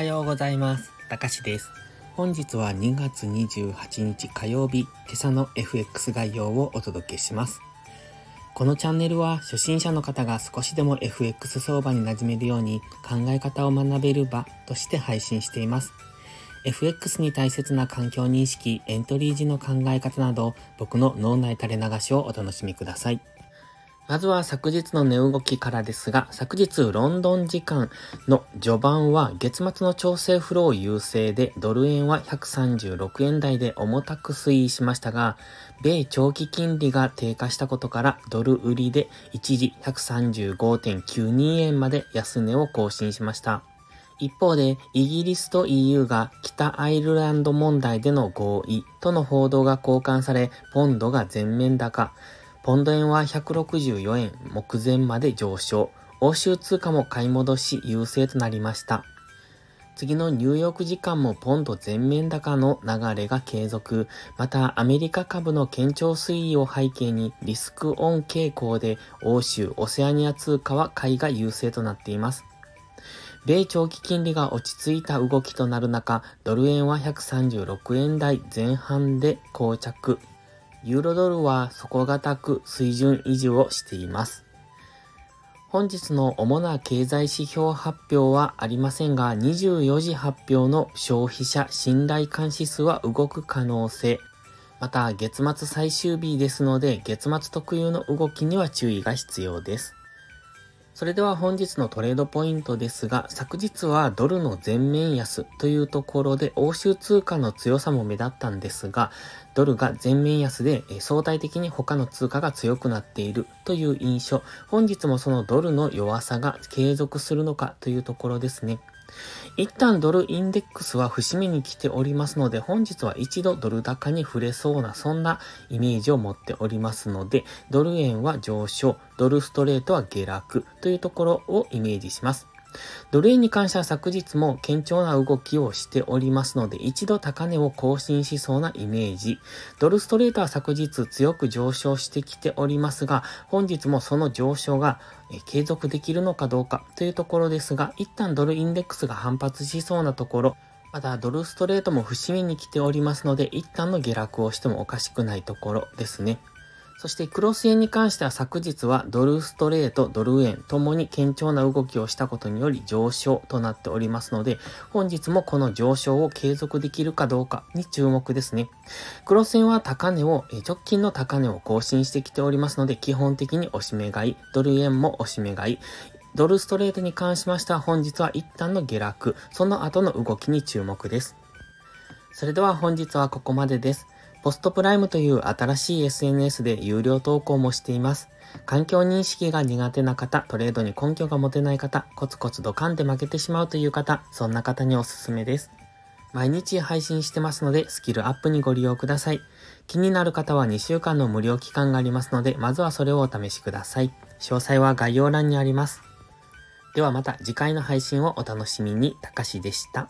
はようございます。たかしです。本日は2月28日火曜日、今朝の FX 概要をお届けします。このチャンネルは初心者の方が少しでも FX 相場に馴染めるように考え方を学べる場として配信しています。FX に大切な環境認識、エントリー時の考え方など、僕の脳内垂れ流しをお楽しみください。まずは昨日の値動きからですが、昨日ロンドン時間の序盤は月末の調整フロー優勢でドル円は136円台で重たく推移しましたが、米長期金利が低下したことからドル売りで一時135.92円まで安値を更新しました。一方で、イギリスと EU が北アイルランド問題での合意との報道が交換され、ポンドが全面高。ポンド円は164円目前まで上昇。欧州通貨も買い戻し優勢となりました。次のニューヨーク時間もポンド全面高の流れが継続。またアメリカ株の堅調推移を背景にリスクオン傾向で欧州、オセアニア通貨は買いが優勢となっています。米長期金利が落ち着いた動きとなる中、ドル円は136円台前半で膠着。ユーロドルは底堅く水準維持をしています。本日の主な経済指標発表はありませんが、24時発表の消費者信頼監視数は動く可能性。また、月末最終日ですので、月末特有の動きには注意が必要です。それでは本日のトレードポイントですが、昨日はドルの全面安というところで欧州通貨の強さも目立ったんですが、ドルが全面安で相対的に他の通貨が強くなっているという印象。本日もそのドルの弱さが継続するのかというところですね。一旦ドルインデックスは節目に来ておりますので、本日は一度ドル高に触れそうな、そんなイメージを持っておりますので、ドル円は上昇、ドルストレートは下落というところをイメージします。ドル円に関しては昨日も堅調な動きをしておりますので、一度高値を更新しそうなイメージ。ドルストレートは昨日強く上昇してきておりますが、本日もその上昇が継続できるのかどうかというところですが、一旦ドルインデックスが反発しそうなところ、またドルストレートも節目に来ておりますので、一旦の下落をしてもおかしくないところですね。そしてクロス円に関しては昨日はドルストレート、ドル円ともに堅調な動きをしたことにより上昇となっておりますので、本日もこの上昇を継続できるかどうかに注目ですね。クロス円は高値を、直近の高値を更新してきておりますので、基本的に押し目買い、ドル円も押し目買い、ドルストレートに関しましては本日は一旦の下落、その後の動きに注目です。それでは本日はここまでです。ポストプライムという新しい SNS で有料投稿もしています。環境認識が苦手な方、トレードに根拠が持てない方、コツコツドカンで負けてしまうという方、そんな方におすすめです。毎日配信してますので、スキルアップにご利用ください。気になる方は2週間の無料期間がありますので、まずはそれをお試しください。詳細は概要欄にあります。ではまた次回の配信をお楽しみに、たかしでした。